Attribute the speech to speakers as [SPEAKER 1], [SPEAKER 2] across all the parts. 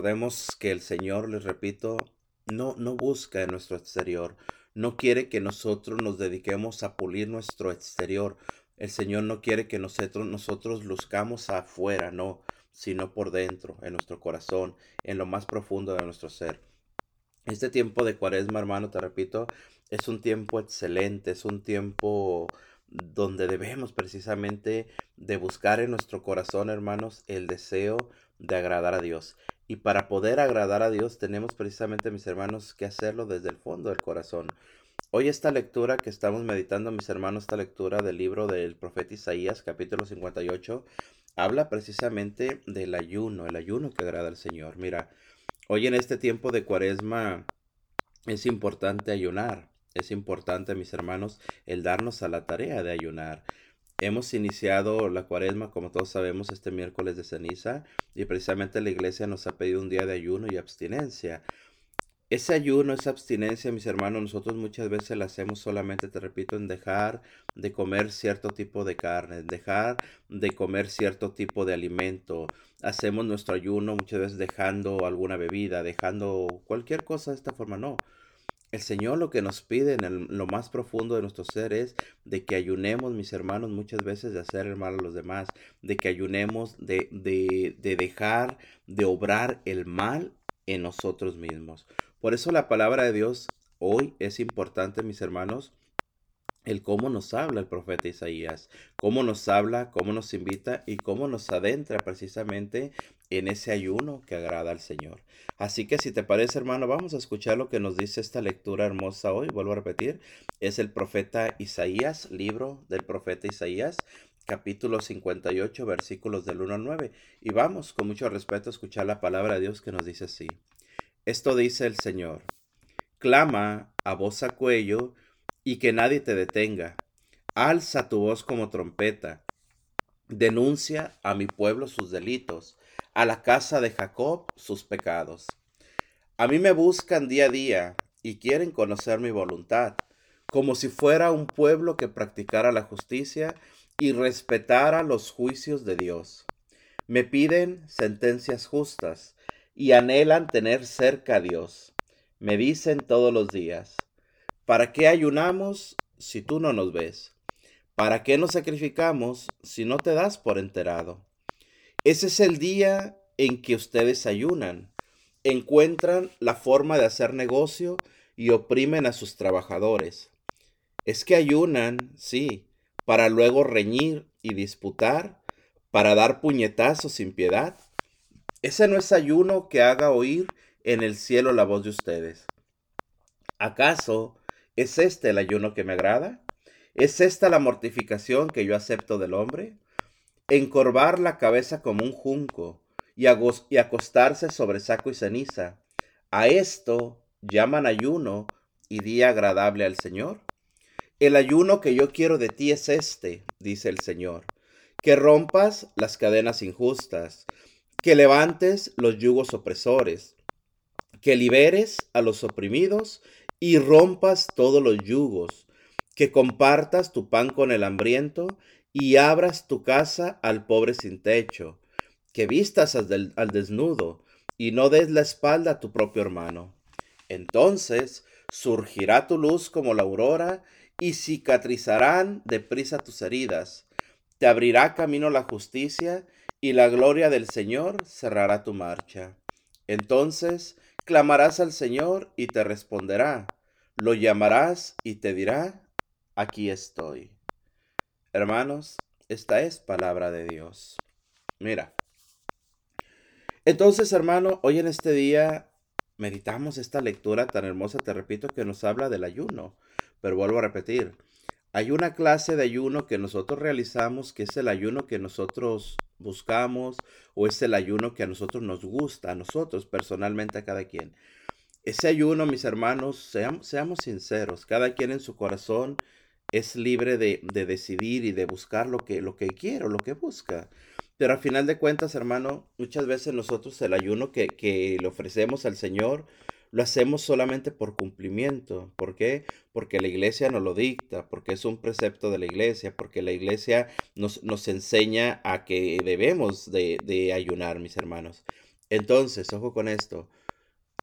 [SPEAKER 1] Recordemos que el Señor, les repito, no, no busca en nuestro exterior, no quiere que nosotros nos dediquemos a pulir nuestro exterior. El Señor no quiere que nosotros, nosotros luzcamos afuera, no, sino por dentro, en nuestro corazón, en lo más profundo de nuestro ser. Este tiempo de cuaresma, hermano, te repito, es un tiempo excelente, es un tiempo donde debemos precisamente de buscar en nuestro corazón, hermanos, el deseo de agradar a Dios. Y para poder agradar a Dios tenemos precisamente, mis hermanos, que hacerlo desde el fondo del corazón. Hoy esta lectura que estamos meditando, mis hermanos, esta lectura del libro del profeta Isaías, capítulo 58, habla precisamente del ayuno, el ayuno que agrada al Señor. Mira, hoy en este tiempo de cuaresma es importante ayunar, es importante, mis hermanos, el darnos a la tarea de ayunar. Hemos iniciado la cuaresma, como todos sabemos, este miércoles de ceniza y precisamente la iglesia nos ha pedido un día de ayuno y abstinencia. Ese ayuno, esa abstinencia, mis hermanos, nosotros muchas veces la hacemos solamente, te repito, en dejar de comer cierto tipo de carne, dejar de comer cierto tipo de alimento. Hacemos nuestro ayuno muchas veces dejando alguna bebida, dejando cualquier cosa de esta forma, no. El Señor lo que nos pide en lo más profundo de nuestro ser es de que ayunemos, mis hermanos, muchas veces de hacer el mal a los demás, de que ayunemos de, de, de dejar de obrar el mal en nosotros mismos. Por eso la palabra de Dios hoy es importante, mis hermanos, el cómo nos habla el profeta Isaías, cómo nos habla, cómo nos invita y cómo nos adentra precisamente en ese ayuno que agrada al Señor. Así que si te parece, hermano, vamos a escuchar lo que nos dice esta lectura hermosa hoy. Vuelvo a repetir, es el profeta Isaías, libro del profeta Isaías, capítulo 58, versículos del 1 al 9. Y vamos con mucho respeto a escuchar la palabra de Dios que nos dice así. Esto dice el Señor. Clama a voz a cuello y que nadie te detenga. Alza tu voz como trompeta. Denuncia a mi pueblo sus delitos, a la casa de Jacob sus pecados. A mí me buscan día a día y quieren conocer mi voluntad, como si fuera un pueblo que practicara la justicia y respetara los juicios de Dios. Me piden sentencias justas y anhelan tener cerca a Dios. Me dicen todos los días, ¿Para qué ayunamos si tú no nos ves? ¿Para qué nos sacrificamos si no te das por enterado? Ese es el día en que ustedes ayunan. Encuentran la forma de hacer negocio y oprimen a sus trabajadores. Es que ayunan, sí, para luego reñir y disputar, para dar puñetazos sin piedad. Ese no es ayuno que haga oír en el cielo la voz de ustedes. ¿Acaso ¿Es este el ayuno que me agrada? ¿Es esta la mortificación que yo acepto del hombre? Encorvar la cabeza como un junco y, acostarse sobre saco y ceniza. ¿A esto llaman ayuno y día agradable al Señor? El ayuno que yo quiero de ti es este, dice el Señor, que rompas las cadenas injustas, que levantes los yugos opresores, que liberes a los oprimidos y rompas todos los yugos, que compartas tu pan con el hambriento y abras tu casa al pobre sin techo, que vistas al, desnudo y no des la espalda a tu propio hermano. Entonces surgirá tu luz como la aurora y cicatrizarán deprisa tus heridas. Te abrirá camino la justicia y la gloria del Señor cerrará tu marcha. Entonces Clamarás al Señor y te responderá. Lo llamarás y te dirá, aquí estoy. Hermanos, esta es palabra de Dios. Mira. Entonces, hermano, hoy en este día meditamos esta lectura tan hermosa, te repito, que nos habla del ayuno. Pero vuelvo a repetir, hay una clase de ayuno que nosotros realizamos, que es el ayuno que nosotros buscamos o es el ayuno que a nosotros nos gusta, a nosotros personalmente, a cada quien. Ese ayuno, mis hermanos, seamos, sinceros, cada quien en su corazón es libre de, decidir y de buscar lo que, lo que quiere o lo que busca. Pero al final de cuentas, hermano, muchas veces nosotros el ayuno que, que le ofrecemos al Señor, lo hacemos solamente por cumplimiento. ¿Por qué? Porque la iglesia nos lo dicta, porque es un precepto de la iglesia, porque la iglesia nos, nos enseña a que debemos de, de ayunar, mis hermanos. Entonces, ojo con esto.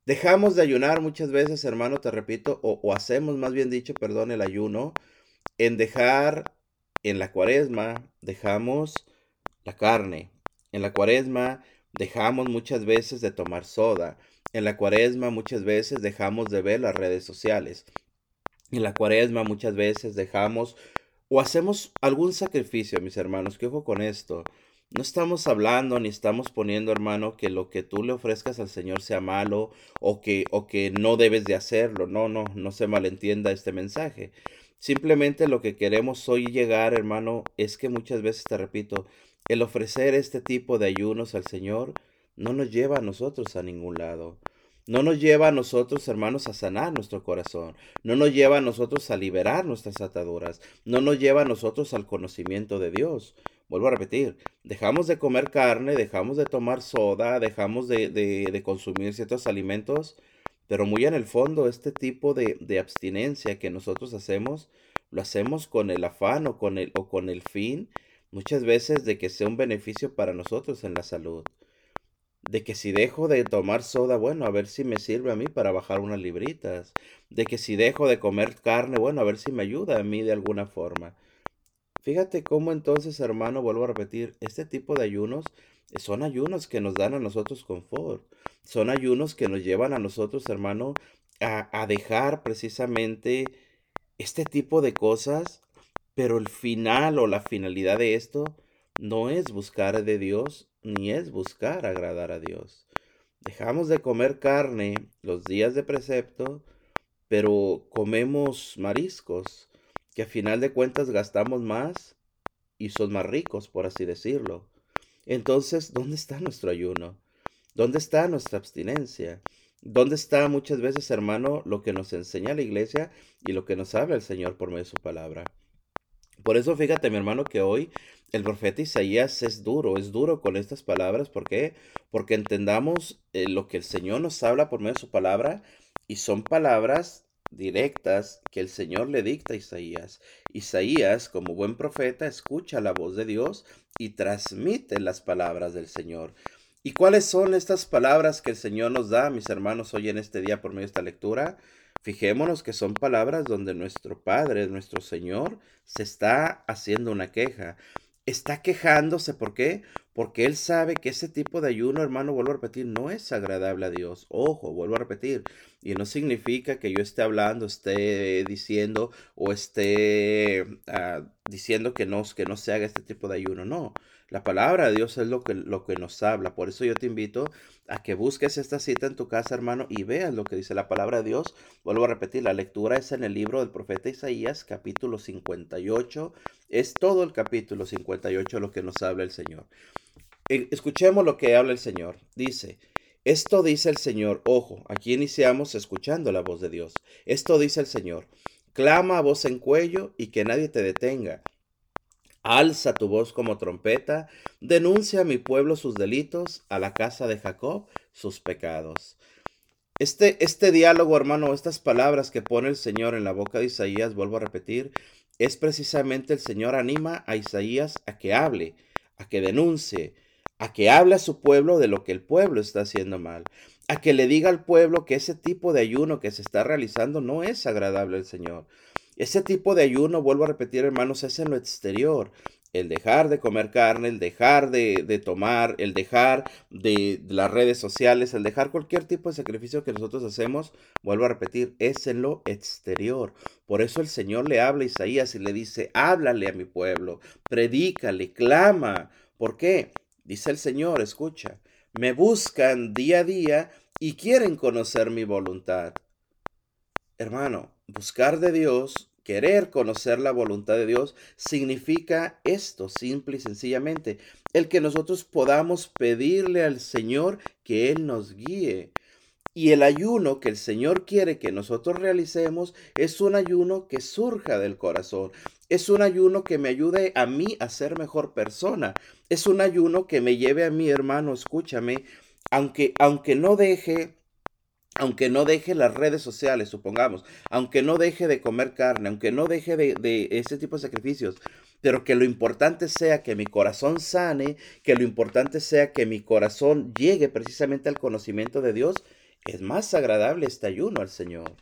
[SPEAKER 1] Dejamos de ayunar muchas veces, hermano, te repito, o, o hacemos más bien dicho, perdón, el ayuno, en dejar en la cuaresma, dejamos la carne. En la cuaresma dejamos muchas veces de tomar soda. En la cuaresma muchas veces dejamos de ver las redes sociales. En la cuaresma muchas veces dejamos o hacemos algún sacrificio, mis hermanos, que ojo con esto. No estamos hablando ni estamos poniendo, hermano, que lo que tú le ofrezcas al Señor sea malo o que, o que no debes de hacerlo. No, no, no se malentienda este mensaje. Simplemente lo que queremos hoy llegar, hermano, es que muchas veces, te repito, el ofrecer este tipo de ayunos al Señor no nos lleva a nosotros a ningún lado. No nos lleva a nosotros, hermanos, a sanar nuestro corazón. No nos lleva a nosotros a liberar nuestras ataduras. No nos lleva a nosotros al conocimiento de Dios. Vuelvo a repetir, dejamos de comer carne, dejamos de tomar soda, dejamos de, de, consumir ciertos alimentos, pero muy en el fondo este tipo de, de, abstinencia que nosotros hacemos, lo hacemos con el afán o con el, o con el fin, muchas veces de que sea un beneficio para nosotros en la salud de que si dejo de tomar soda, bueno, a ver si me sirve a mí para bajar unas libritas, de que si dejo de comer carne, bueno, a ver si me ayuda a mí de alguna forma. Fíjate cómo entonces, hermano, vuelvo a repetir, este tipo de ayunos son ayunos que nos dan a nosotros confort, son ayunos que nos llevan a nosotros, hermano, a, a dejar precisamente este tipo de cosas, pero el final o la finalidad de esto no es buscar de Dios, ni es buscar agradar a Dios. Dejamos de comer carne los días de precepto, pero comemos mariscos, que a final de cuentas gastamos más y son más ricos, por así decirlo. Entonces, ¿dónde está nuestro ayuno? ¿Dónde está nuestra abstinencia? ¿Dónde está muchas veces, hermano, lo que nos enseña la iglesia y lo que nos habla el Señor por medio de su palabra? Por eso fíjate, mi hermano, que hoy el profeta Isaías es duro, es duro con estas palabras. ¿Por qué? Porque entendamos eh, lo que el Señor nos habla por medio de su palabra y son palabras directas que el Señor le dicta a Isaías. Isaías, como buen profeta, escucha la voz de Dios y transmite las palabras del Señor. ¿Y cuáles son estas palabras que el Señor nos da, mis hermanos, hoy en este día por medio de esta lectura? Fijémonos que son palabras donde nuestro Padre, nuestro Señor, se está haciendo una queja está quejándose. ¿Por qué? Porque él sabe que ese tipo de ayuno, hermano, vuelvo a repetir, no es agradable a Dios. Ojo, vuelvo a repetir. Y no significa que yo esté hablando, esté diciendo o esté ah, diciendo que no, que no se haga este tipo de ayuno. No. La palabra de Dios es lo que, lo que nos habla. Por eso yo te invito a que busques esta cita en tu casa, hermano, y veas lo que dice la palabra de Dios. Vuelvo a repetir, la lectura es en el libro del profeta Isaías, capítulo 58. Es todo el capítulo 58 lo que nos habla el Señor. Eh, escuchemos lo que habla el Señor. Dice, esto dice el Señor, ojo, aquí iniciamos escuchando la voz de Dios. Esto dice el Señor, clama a voz en cuello y que nadie te detenga Alza tu voz como trompeta, denuncia a mi pueblo sus delitos, a la casa de Jacob sus pecados. Este, este diálogo, hermano, estas palabras que pone el Señor en la boca de Isaías, vuelvo a repetir, es precisamente el Señor anima a Isaías a que hable, a que denuncie, a que hable a su pueblo de lo que el pueblo está haciendo mal, a que le diga al pueblo que ese tipo de ayuno que se está realizando no es agradable al Señor. Ese tipo de ayuno, vuelvo a repetir hermanos, es en lo exterior. El dejar de comer carne, el dejar de, tomar, el dejar de, las redes sociales, el dejar cualquier tipo de sacrificio que nosotros hacemos, vuelvo a repetir, es en lo exterior. Por eso el Señor le habla a Isaías y le dice, háblale a mi pueblo, predícale, clama. ¿Por qué? Dice el Señor, escucha, me buscan día a día y quieren conocer mi voluntad. Hermano, buscar de Dios, querer conocer la voluntad de Dios, significa esto, simple y sencillamente, el que nosotros podamos pedirle al Señor que Él nos guíe. Y el ayuno que el Señor quiere que nosotros realicemos es un ayuno que surja del corazón. Es un ayuno que me ayude a mí a ser mejor persona. Es un ayuno que me lleve a mi hermano, escúchame, aunque, aunque no deje aunque no deje las redes sociales, supongamos, aunque no deje de comer carne, aunque no deje de, ese tipo de sacrificios, pero que lo importante sea que mi corazón sane, que lo importante sea que mi corazón llegue precisamente al conocimiento de Dios, es más agradable este ayuno al Señor.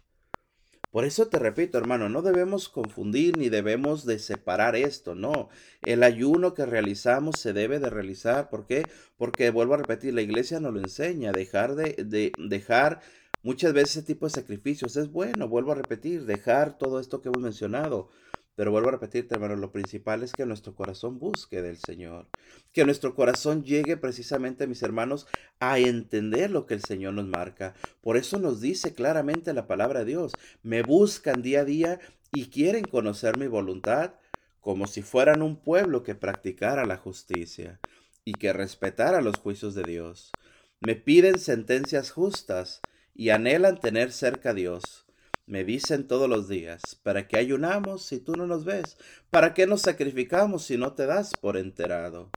[SPEAKER 1] Por eso te repito, hermano, no debemos confundir ni debemos de separar esto, no. El ayuno que realizamos se debe de realizar, ¿por qué? Porque vuelvo a repetir, la iglesia nos lo enseña, dejar de, de dejar muchas veces ese tipo de sacrificios es bueno, vuelvo a repetir, dejar todo esto que hemos mencionado, pero vuelvo a repetirte, hermano, lo principal es que nuestro corazón busque del Señor. Que nuestro corazón llegue precisamente, mis hermanos, a entender lo que el Señor nos marca. Por eso nos dice claramente la palabra de Dios. Me buscan día a día y quieren conocer mi voluntad como si fueran un pueblo que practicara la justicia y que respetara los juicios de Dios. Me piden sentencias justas y anhelan tener cerca a Dios me dicen todos los días, ¿para qué ayunamos si tú no nos ves? ¿Para qué nos sacrificamos si no te das por enterado?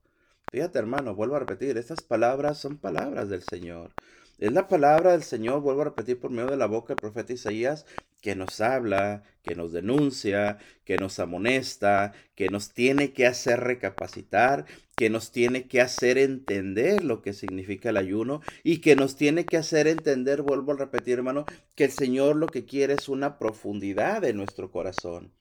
[SPEAKER 1] Fíjate hermano, vuelvo a repetir, estas palabras son palabras del Señor. Es la palabra del Señor, vuelvo a repetir por medio de la boca del profeta Isaías, que nos habla, que nos denuncia, que nos amonesta, que nos tiene que hacer recapacitar, que nos tiene que hacer entender lo que significa el ayuno y que nos tiene que hacer entender, vuelvo a repetir hermano, que el Señor lo que quiere es una profundidad en nuestro corazón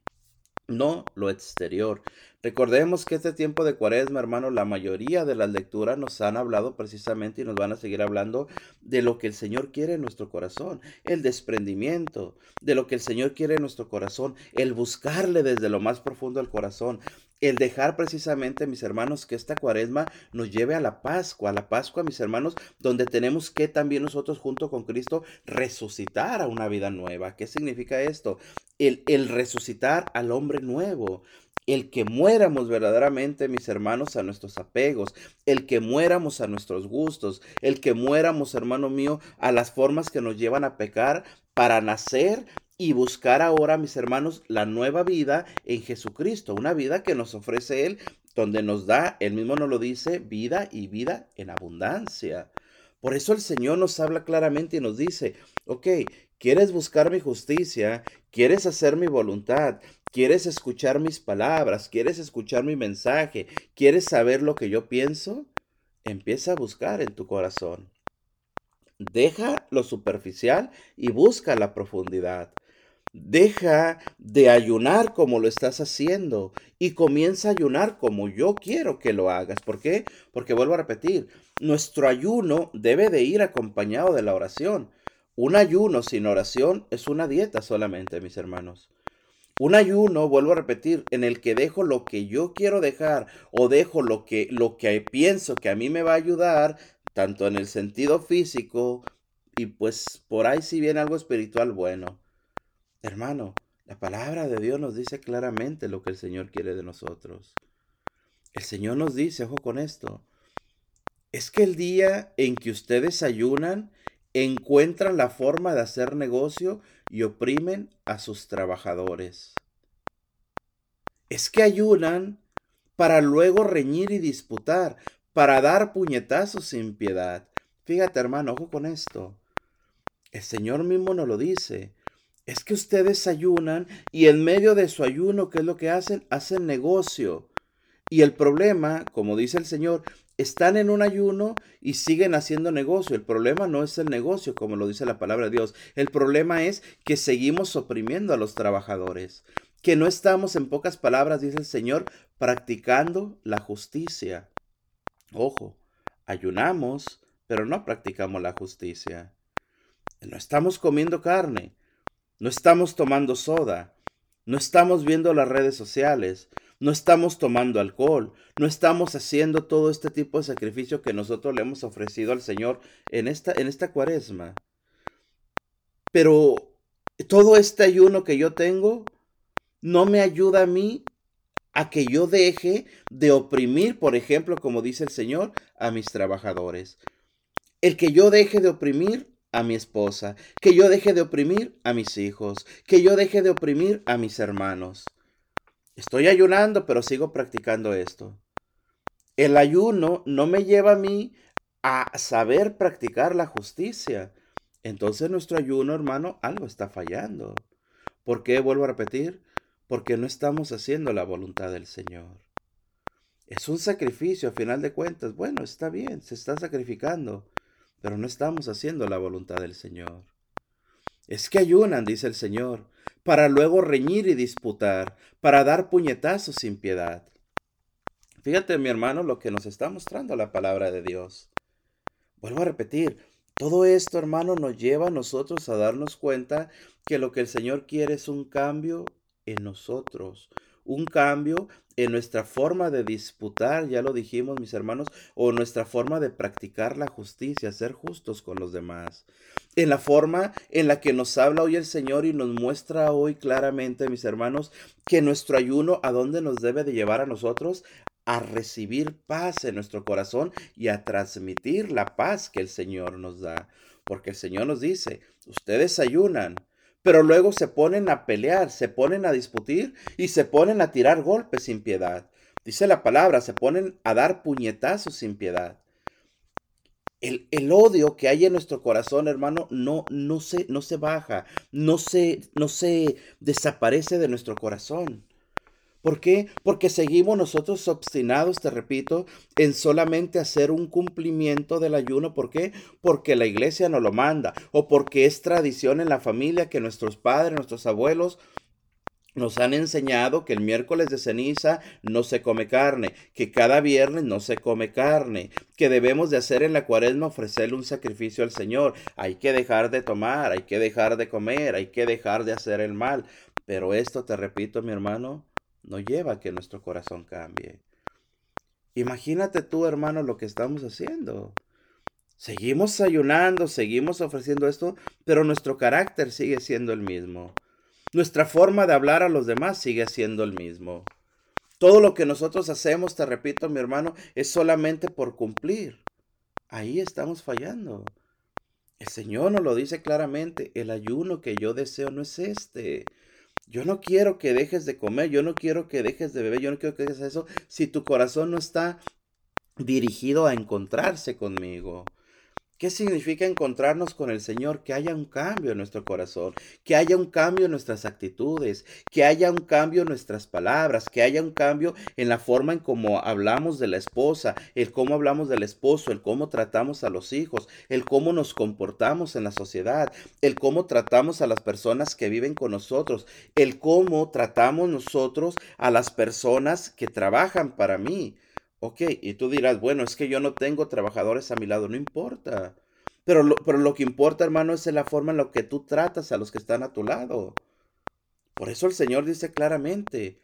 [SPEAKER 1] no lo exterior. Recordemos que este tiempo de cuaresma, hermano, la mayoría de las lecturas nos han hablado precisamente y nos van a seguir hablando de lo que el Señor quiere en nuestro corazón, el desprendimiento, de lo que el Señor quiere en nuestro corazón, el buscarle desde lo más profundo del corazón, el dejar precisamente, mis hermanos, que esta cuaresma nos lleve a la Pascua, a la Pascua, mis hermanos, donde tenemos que también nosotros junto con Cristo resucitar a una vida nueva. ¿Qué significa esto? El, el resucitar al hombre nuevo, el que muéramos verdaderamente, mis hermanos, a nuestros apegos, el que muéramos a nuestros gustos, el que muéramos, hermano mío, a las formas que nos llevan a pecar para nacer y buscar ahora, mis hermanos, la nueva vida en Jesucristo, una vida que nos ofrece Él, donde nos da, Él mismo nos lo dice, vida y vida en abundancia. Por eso el Señor nos habla claramente y nos dice, ok, ¿quieres buscar mi justicia? ¿Quieres hacer mi voluntad? ¿Quieres escuchar mis palabras? ¿Quieres escuchar mi mensaje? ¿Quieres saber lo que yo pienso? Empieza a buscar en tu corazón. Deja lo superficial y busca la profundidad. Deja de ayunar como lo estás haciendo y comienza a ayunar como yo quiero que lo hagas. ¿Por qué? Porque vuelvo a repetir, nuestro ayuno debe de ir acompañado de la oración. Un ayuno sin oración es una dieta solamente, mis hermanos. Un ayuno, vuelvo a repetir, en el que dejo lo que yo quiero dejar o dejo lo que, lo que pienso que a mí me va a ayudar, tanto en el sentido físico y pues por ahí si viene algo espiritual bueno. Hermano, la palabra de Dios nos dice claramente lo que el Señor quiere de nosotros. El Señor nos dice, ojo con esto, es que el día en que ustedes ayunan, encuentran la forma de hacer negocio y oprimen a sus trabajadores. Es que ayunan para luego reñir y disputar, para dar puñetazos sin piedad. Fíjate hermano, ojo con esto. El Señor mismo nos lo dice es que ustedes ayunan y en medio de su ayuno, ¿qué es lo que hacen? Hacen negocio. Y el problema, como dice el Señor, están en un ayuno y siguen haciendo negocio. El problema no es el negocio, como lo dice la palabra de Dios. El problema es que seguimos oprimiendo a los trabajadores. Que no estamos, en pocas palabras, dice el Señor, practicando la justicia. Ojo, ayunamos, pero no practicamos la justicia. No estamos comiendo carne, no estamos tomando soda, no estamos viendo las redes sociales, no estamos tomando alcohol, no estamos haciendo todo este tipo de sacrificio que nosotros le hemos ofrecido al Señor en esta, en esta cuaresma. Pero todo este ayuno que yo tengo no me ayuda a mí a que yo deje de oprimir, por ejemplo, como dice el Señor, a mis trabajadores. El que yo deje de oprimir a mi esposa, que yo deje de oprimir a mis hijos, que yo deje de oprimir a mis hermanos. Estoy ayunando, pero sigo practicando esto. El ayuno no me lleva a mí a saber practicar la justicia. entonces nuestro ayuno, hermano, algo está fallando. ¿Por qué? Vuelvo a repetir, porque no estamos haciendo la voluntad del Señor. Es un sacrificio, a final de cuentas. Bueno, está bien, se está sacrificando, pero no estamos haciendo la voluntad del Señor. Es que ayunan, dice el Señor, para luego reñir y disputar, para dar puñetazos sin piedad. Fíjate, mi hermano, lo que nos está mostrando la palabra de Dios. Vuelvo a repetir, todo esto, hermano, nos lleva a nosotros a darnos cuenta que lo que el Señor quiere es un cambio en nosotros, un cambio en nuestra forma de disputar, ya lo dijimos mis hermanos, o nuestra forma de practicar la justicia, ser justos con los demás. En la forma en la que nos habla hoy el Señor y nos muestra hoy claramente, mis hermanos, que nuestro ayuno a dónde nos debe de llevar a nosotros a recibir paz en nuestro corazón y a transmitir la paz que el Señor nos da. Porque el Señor nos dice, ustedes ayunan, pero luego se ponen a pelear, se ponen a discutir y se ponen a tirar golpes sin piedad. Dice la palabra, se ponen a dar puñetazos sin piedad. El, el, odio que hay en nuestro corazón, hermano, no, no, se, no se baja, no se, no se desaparece de nuestro corazón. ¿Por qué? Porque seguimos nosotros obstinados, te repito, en solamente hacer un cumplimiento del ayuno. ¿Por qué? Porque la iglesia nos lo manda o porque es tradición en la familia que nuestros padres, nuestros abuelos nos han enseñado que el miércoles de ceniza no se come carne, que cada viernes no se come carne, que debemos de hacer en la cuaresma ofrecerle un sacrificio al Señor. Hay que dejar de tomar, hay que dejar de comer, hay que dejar de hacer el mal. Pero esto, te repito, mi hermano, no lleva a que nuestro corazón cambie. Imagínate tú, hermano, lo que estamos haciendo. Seguimos ayunando, seguimos ofreciendo esto, pero nuestro carácter sigue siendo el mismo. Nuestra forma de hablar a los demás sigue siendo el mismo. Todo lo que nosotros hacemos, te repito, mi hermano, es solamente por cumplir. Ahí estamos fallando. El Señor nos lo dice claramente, el ayuno que yo deseo no es este. Yo no quiero que dejes de comer, yo no quiero que dejes de beber, yo no quiero que dejes eso si tu corazón no está dirigido a encontrarse conmigo. ¿Qué significa encontrarnos con el Señor? Que haya un cambio en nuestro corazón, que haya un cambio en nuestras actitudes, que haya un cambio en nuestras palabras, que haya un cambio en la forma en cómo hablamos de la esposa, el cómo hablamos del esposo, el cómo tratamos a los hijos, el cómo nos comportamos en la sociedad, el cómo tratamos a las personas que viven con nosotros, el cómo tratamos nosotros a las personas que trabajan para mí. Ok, y tú dirás, bueno, es que yo no tengo trabajadores a mi lado, no importa. Pero lo, pero lo que importa, hermano, es la forma en la que tú tratas a los que están a tu lado. Por eso el Señor dice claramente,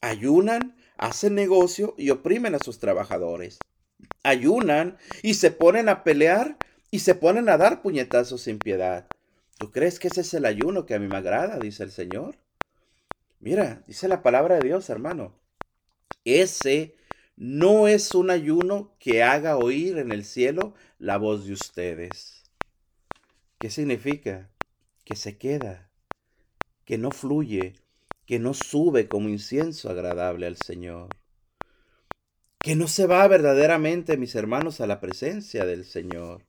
[SPEAKER 1] ayunan, hacen negocio y oprimen a sus trabajadores. Ayunan y se ponen a pelear y se ponen a dar puñetazos sin piedad. ¿Tú crees que ese es el ayuno que a mí me agrada? Dice el Señor. Mira, dice la palabra de Dios, hermano. Ese no es un ayuno que haga oír en el cielo la voz de ustedes. ¿Qué significa? Que se queda, que no fluye, que no sube como incienso agradable al Señor. Que no se va verdaderamente, mis hermanos, a la presencia del Señor.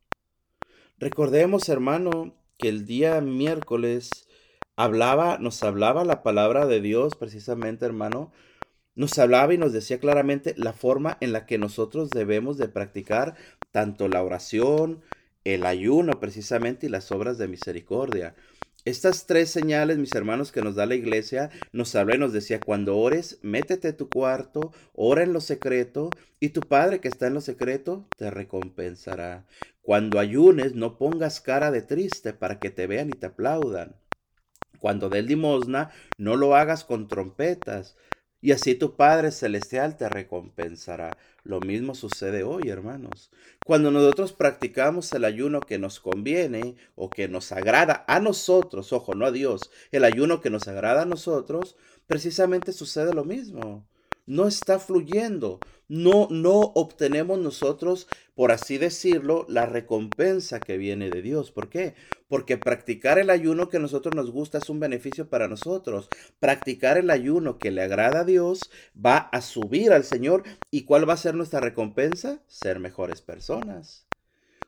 [SPEAKER 1] Recordemos, hermano, que el día miércoles hablaba, nos hablaba la palabra de Dios, precisamente, hermano, nos hablaba y nos decía claramente la forma en la que nosotros debemos de practicar tanto la oración, el ayuno precisamente y las obras de misericordia. Estas tres señales, mis hermanos, que nos da la iglesia, nos habla y nos decía, cuando ores, métete a tu cuarto, ora en lo secreto, y tu Padre que está en lo secreto te recompensará. Cuando ayunes, no pongas cara de triste para que te vean y te aplaudan. Cuando des limosna, no lo hagas con trompetas, y así tu Padre Celestial te recompensará. Lo mismo sucede hoy, hermanos. Cuando nosotros practicamos el ayuno que nos conviene o que nos agrada a nosotros, ojo, no a Dios, el ayuno que nos agrada a nosotros, precisamente sucede lo mismo no está fluyendo. No, no obtenemos nosotros, por así decirlo, la recompensa que viene de Dios. ¿Por qué? Porque practicar el ayuno que a nosotros nos gusta es un beneficio para nosotros. Practicar el ayuno que le agrada a Dios va a subir al Señor. ¿Y cuál va a ser nuestra recompensa? Ser mejores personas.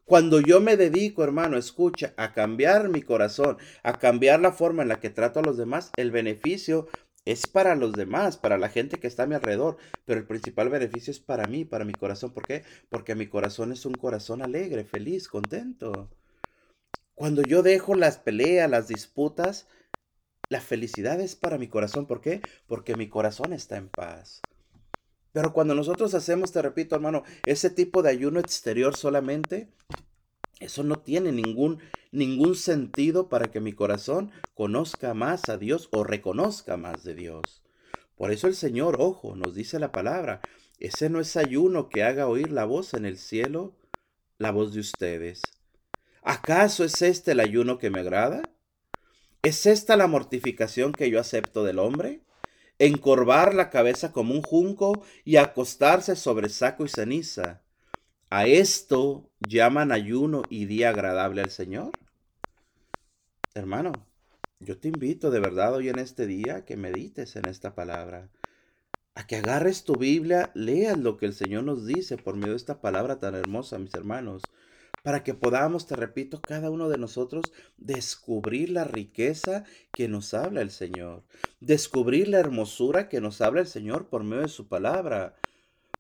[SPEAKER 1] Cuando yo me dedico, hermano, escucha, a cambiar mi corazón, a cambiar la forma en la que trato a los demás, el beneficio es para los demás, para la gente que está a mi alrededor, pero el principal beneficio es para mí, para mi corazón. ¿Por qué? Porque mi corazón es un corazón alegre, feliz, contento. Cuando yo dejo las peleas, las disputas, la felicidad es para mi corazón. ¿Por qué? Porque mi corazón está en paz. Pero cuando nosotros hacemos, te repito, hermano, ese tipo de ayuno exterior solamente, eso no tiene ningún, ningún sentido para que mi corazón conozca más a Dios o reconozca más de Dios. Por eso el Señor, ojo, nos dice la palabra, ese no es ayuno que haga oír la voz en el cielo, la voz de ustedes. ¿Acaso es este el ayuno que me agrada? ¿Es esta la mortificación que yo acepto del hombre? encorvar la cabeza como un junco y acostarse sobre saco y ceniza. ¿A esto llaman ayuno y día agradable al Señor? Hermano, yo te invito de verdad hoy en este día que medites en esta palabra, a que agarres tu Biblia, leas lo que el Señor nos dice por medio de esta palabra tan hermosa, mis hermanos, para que podamos, te repito, cada uno de nosotros descubrir la riqueza que nos habla el Señor, descubrir la hermosura que nos habla el Señor por medio de su palabra.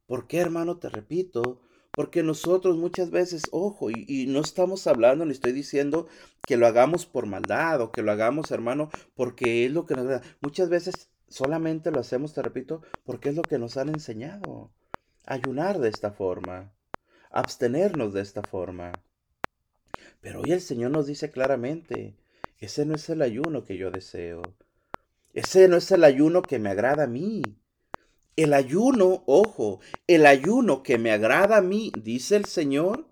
[SPEAKER 1] ¿Por qué, hermano? Te repito, porque nosotros muchas veces, ojo, y, no estamos hablando, ni estoy diciendo que lo hagamos por maldad o que lo hagamos, hermano, porque es lo que nos... Muchas veces solamente lo hacemos, te repito, porque es lo que nos han enseñado. Ayunar de esta forma abstenernos de esta forma. Pero hoy el Señor nos dice claramente, ese no es el ayuno que yo deseo. Ese no es el ayuno que me agrada a mí. El ayuno, ojo, el ayuno que me agrada a mí, dice el Señor,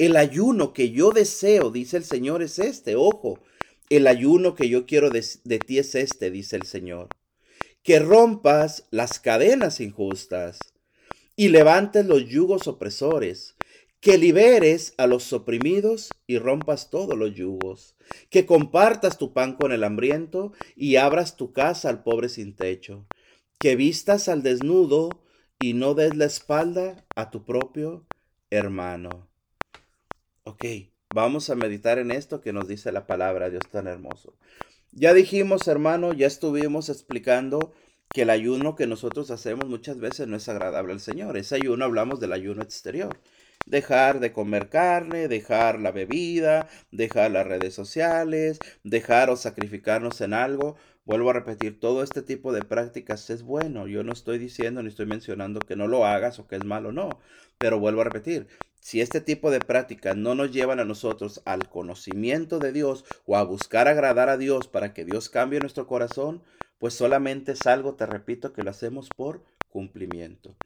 [SPEAKER 1] el ayuno que yo deseo, dice el Señor, es este, ojo. El ayuno que yo quiero de, ti es este, dice el Señor. Que rompas las cadenas injustas y levantes los yugos opresores, que liberes a los oprimidos y rompas todos los yugos, que compartas tu pan con el hambriento y abras tu casa al pobre sin techo, que vistas al desnudo y no des la espalda a tu propio hermano. Ok, vamos a meditar en esto que nos dice la palabra Dios tan hermoso. Ya dijimos, hermano, ya estuvimos explicando que el ayuno que nosotros hacemos muchas veces no es agradable al Señor. Ese ayuno hablamos del ayuno exterior. Dejar de comer carne, dejar la bebida, dejar las redes sociales, dejar o sacrificarnos en algo. Vuelvo a repetir, todo este tipo de prácticas es bueno. Yo no estoy diciendo ni estoy mencionando que no lo hagas o que es malo, no. Pero vuelvo a repetir, si este tipo de prácticas no nos llevan a nosotros al conocimiento de Dios o a buscar agradar a Dios para que Dios cambie nuestro corazón, pues solamente es algo, te repito, que lo hacemos por cumplimiento.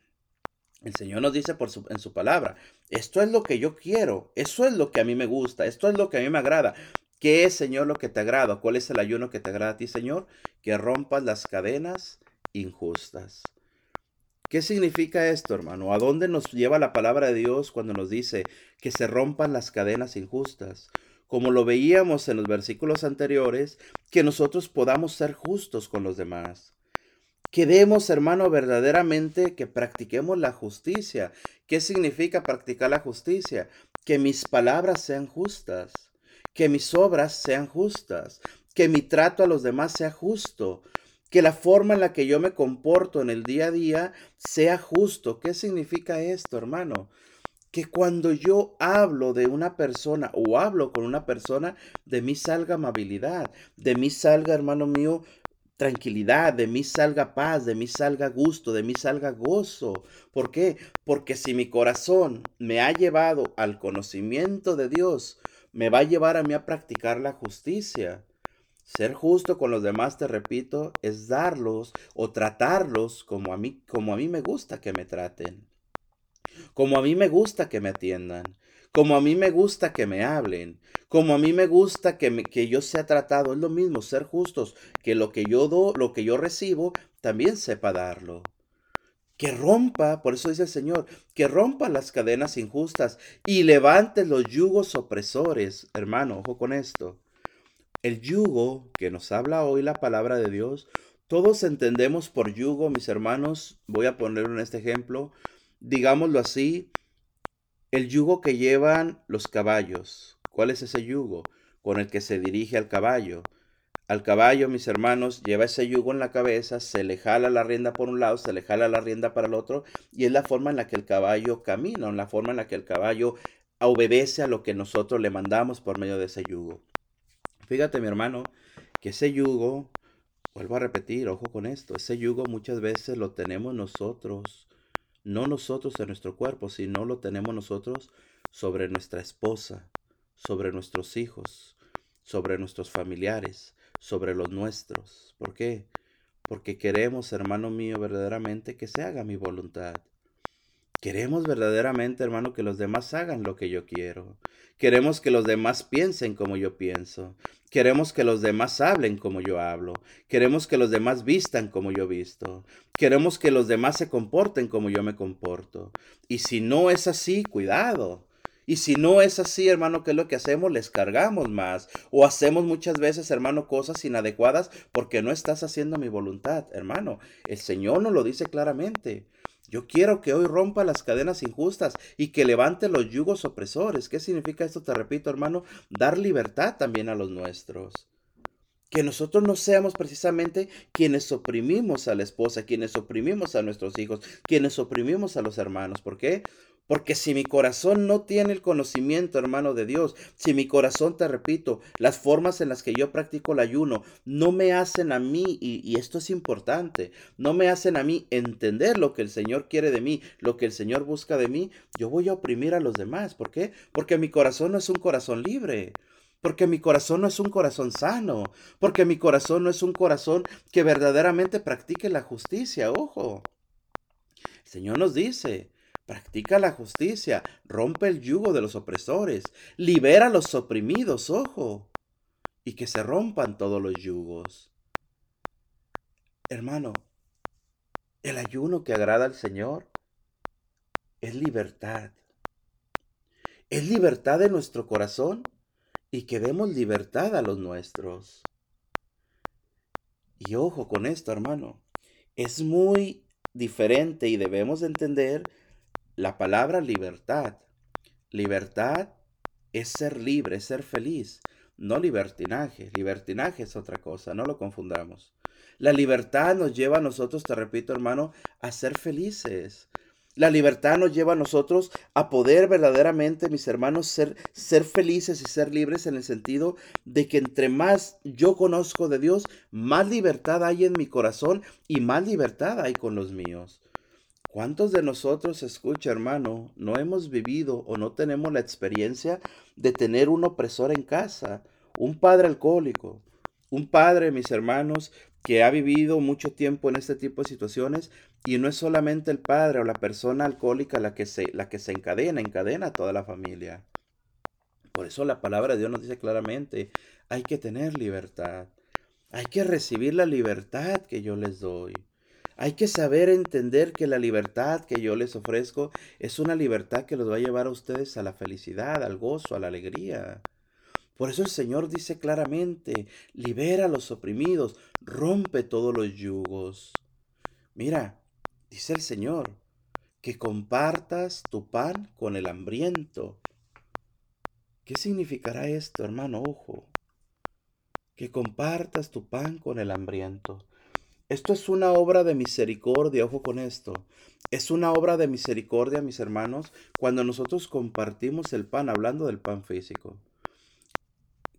[SPEAKER 1] El Señor nos dice por en su palabra, esto es lo que yo quiero, eso es lo que a mí me gusta, esto es lo que a mí me agrada. ¿Qué es, Señor, lo que te agrada? ¿Cuál es el ayuno que te agrada a ti, Señor? Que rompas las cadenas injustas. ¿Qué significa esto, hermano? ¿A dónde nos lleva la palabra de Dios cuando nos dice que se rompan las cadenas injustas? como lo veíamos en los versículos anteriores, que nosotros podamos ser justos con los demás. Quedemos, hermano, verdaderamente que practiquemos la justicia. ¿Qué significa practicar la justicia? Que mis palabras sean justas, que mis obras sean justas, que mi trato a los demás sea justo, que la forma en la que yo me comporto en el día a día sea justo. ¿Qué significa esto, hermano? que cuando yo hablo de una persona o hablo con una persona, de mí salga amabilidad, de mí salga, hermano mío, tranquilidad, de mí salga paz, de mí salga gusto, de mí salga gozo. ¿Por qué? Porque si mi corazón me ha llevado al conocimiento de Dios, me va a llevar a mí a practicar la justicia. Ser justo con los demás, te repito, es darlos o tratarlos como a mí, como a mí me gusta que me traten como a mí me gusta que me atiendan, como a mí me gusta que me hablen, como a mí me gusta que, que yo sea tratado. Es lo mismo, ser justos, que lo que yo do, lo que yo recibo, también sepa darlo. Que rompa, por eso dice el Señor, que rompa las cadenas injustas y levante los yugos opresores. Hermano, ojo con esto. El yugo que nos habla hoy la palabra de Dios, todos entendemos por yugo, mis hermanos, voy a poner en este ejemplo, digámoslo así, El yugo que llevan los caballos. ¿Cuál es ese yugo? Con el que se dirige al caballo. Al caballo, mis hermanos, lleva ese yugo en la cabeza, se le jala la rienda por un lado, se le jala la rienda para el otro, y es la forma en la que el caballo camina, la forma en la que el caballo obedece a lo que nosotros le mandamos por medio de ese yugo. Fíjate, mi hermano, que ese yugo, vuelvo a repetir, ojo con esto, ese yugo muchas veces lo tenemos nosotros no nosotros en nuestro cuerpo, sino lo tenemos nosotros sobre nuestra esposa, sobre nuestros hijos, sobre nuestros familiares, sobre los nuestros. ¿Por qué? Porque queremos, hermano mío, verdaderamente que se haga mi voluntad. Queremos verdaderamente, hermano, que los demás hagan lo que yo quiero. Queremos que los demás piensen como yo pienso. Queremos que los demás hablen como yo hablo. Queremos que los demás vistan como yo visto. Queremos que los demás se comporten como yo me comporto. Y si no es así, cuidado. Y si no es así, hermano, ¿qué es lo que hacemos? Les cargamos más. O hacemos muchas veces, hermano, cosas inadecuadas porque no estás haciendo mi voluntad, hermano. El Señor nos lo dice claramente. Yo quiero que hoy rompa las cadenas injustas y que levante los yugos opresores. ¿Qué significa esto? Te repito, hermano, dar libertad también a los nuestros. Que nosotros no seamos precisamente quienes oprimimos a la esposa, quienes oprimimos a nuestros hijos, quienes oprimimos a los hermanos. ¿Por qué? Porque si mi corazón no tiene el conocimiento, hermano de Dios, si mi corazón, te repito, las formas en las que yo practico el ayuno no me hacen a mí, y, esto es importante, no me hacen a mí entender lo que el Señor quiere de mí, lo que el Señor busca de mí, yo voy a oprimir a los demás. ¿Por qué? Porque mi corazón no es un corazón libre. Porque mi corazón no es un corazón sano. Porque mi corazón no es un corazón que verdaderamente practique la justicia. Ojo. El Señor nos dice, Practica la justicia, rompe el yugo de los opresores, libera a los oprimidos, ojo, y que se rompan todos los yugos. Hermano, el ayuno que agrada al Señor es libertad. Es libertad de nuestro corazón y que demos libertad a los nuestros. Y ojo con esto, hermano. Es muy diferente y debemos entender la palabra libertad. Libertad es ser libre, es ser feliz, no libertinaje. Libertinaje es otra cosa, no lo confundamos. La libertad nos lleva a nosotros, te repito hermano, a ser felices. La libertad nos lleva a nosotros a poder verdaderamente, mis hermanos, ser, ser felices y ser libres en el sentido de que entre más yo conozco de Dios, más libertad hay en mi corazón y más libertad hay con los míos. ¿Cuántos de nosotros, escucha hermano, no hemos vivido o no tenemos la experiencia de tener un opresor en casa, un padre alcohólico, un padre, mis hermanos, que ha vivido mucho tiempo en este tipo de situaciones y no es solamente el padre o la persona alcohólica la que se, la que se encadena, encadena a toda la familia. Por eso la palabra de Dios nos dice claramente, hay que tener libertad, hay que recibir la libertad que yo les doy. Hay que saber entender que la libertad que yo les ofrezco es una libertad que los va a llevar a ustedes a la felicidad, al gozo, a la alegría. Por eso el Señor dice claramente, libera a los oprimidos, rompe todos los yugos. Mira, dice el Señor, que compartas tu pan con el hambriento. ¿Qué significará esto, hermano? Ojo. Que compartas tu pan con el hambriento. Esto es una obra de misericordia, ojo con esto. Es una obra de misericordia, mis hermanos, cuando nosotros compartimos el pan, hablando del pan físico.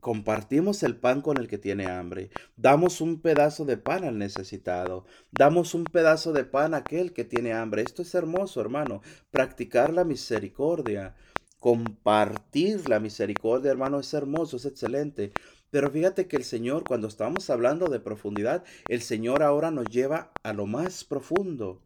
[SPEAKER 1] Compartimos el pan con el que tiene hambre. Damos un pedazo de pan al necesitado. Damos un pedazo de pan a aquel que tiene hambre. Esto es hermoso, hermano. Practicar la misericordia. Compartir la misericordia, hermano, es hermoso, es excelente. Pero fíjate que el Señor, cuando estamos hablando de profundidad, el Señor ahora nos lleva a lo más profundo.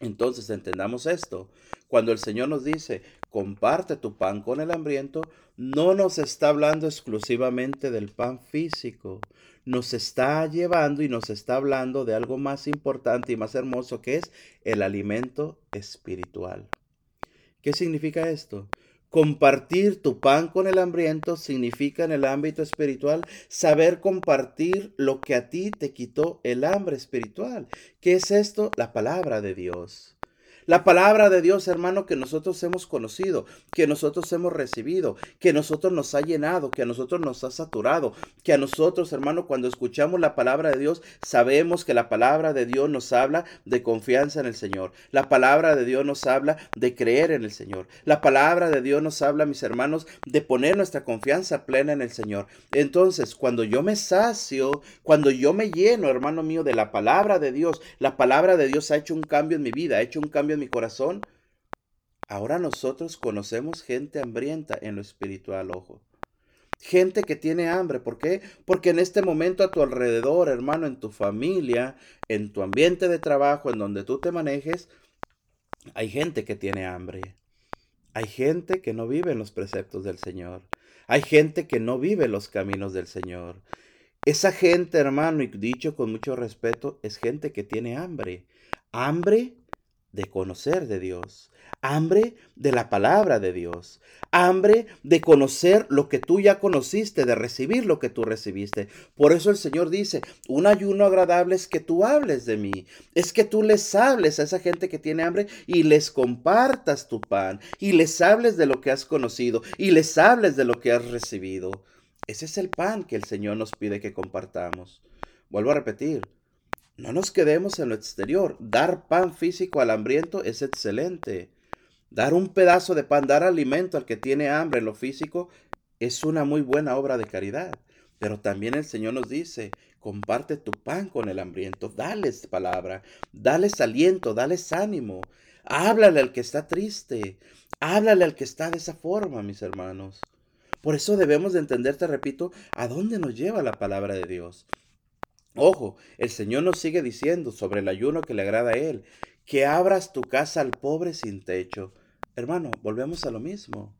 [SPEAKER 1] Entonces entendamos esto. Cuando el Señor nos dice, comparte tu pan con el hambriento, no nos está hablando exclusivamente del pan físico. Nos está llevando y nos está hablando de algo más importante y más hermoso que es el alimento espiritual. ¿Qué significa esto? Compartir tu pan con el hambriento significa en el ámbito espiritual saber compartir lo que a ti te quitó el hambre espiritual. ¿Qué es esto? La palabra de Dios. La palabra de Dios, hermano, que nosotros hemos conocido, que nosotros hemos recibido, que nosotros nos ha llenado, que a nosotros nos ha saturado, que a nosotros, hermano, cuando escuchamos la palabra de Dios, sabemos que la palabra de Dios nos habla de confianza en el Señor. La palabra de Dios nos habla de creer en el Señor. La palabra de Dios nos habla, mis hermanos, de poner nuestra confianza plena en el Señor. Entonces, cuando yo me sacio, cuando yo me lleno, hermano mío, de la palabra de Dios, la palabra de Dios ha hecho un cambio en mi vida, ha hecho un cambio en mi corazón, ahora nosotros conocemos gente hambrienta en lo espiritual, ojo. Gente que tiene hambre, ¿por qué? Porque en este momento a tu alrededor, hermano, en tu familia, en tu ambiente de trabajo, en donde tú te manejes, hay gente que tiene hambre. Hay gente que no vive en los preceptos del Señor. Hay gente que no vive los caminos del Señor. Esa gente, hermano, y dicho con mucho respeto, es gente que tiene hambre. Hambre de conocer de Dios, hambre de la palabra de Dios, hambre de conocer lo que tú ya conociste, de recibir lo que tú recibiste. Por eso el Señor dice, un ayuno agradable es que tú hables de mí, es que tú les hables a esa gente que tiene hambre y les compartas tu pan y les hables de lo que has conocido y les hables de lo que has recibido. Ese es el pan que el Señor nos pide que compartamos. Vuelvo a repetir, no nos quedemos en lo exterior. Dar pan físico al hambriento es excelente. Dar un pedazo de pan, dar alimento al que tiene hambre en lo físico, es una muy buena obra de caridad. Pero también el Señor nos dice, comparte tu pan con el hambriento, dales palabra, dales aliento, dales ánimo. Háblale al que está triste, háblale al que está de esa forma, mis hermanos. Por eso debemos de entender, te repito, a dónde nos lleva la palabra de Dios. Ojo, el Señor nos sigue diciendo sobre el ayuno que le agrada a Él, que abras tu casa al pobre sin techo. Hermano, volvemos a lo mismo.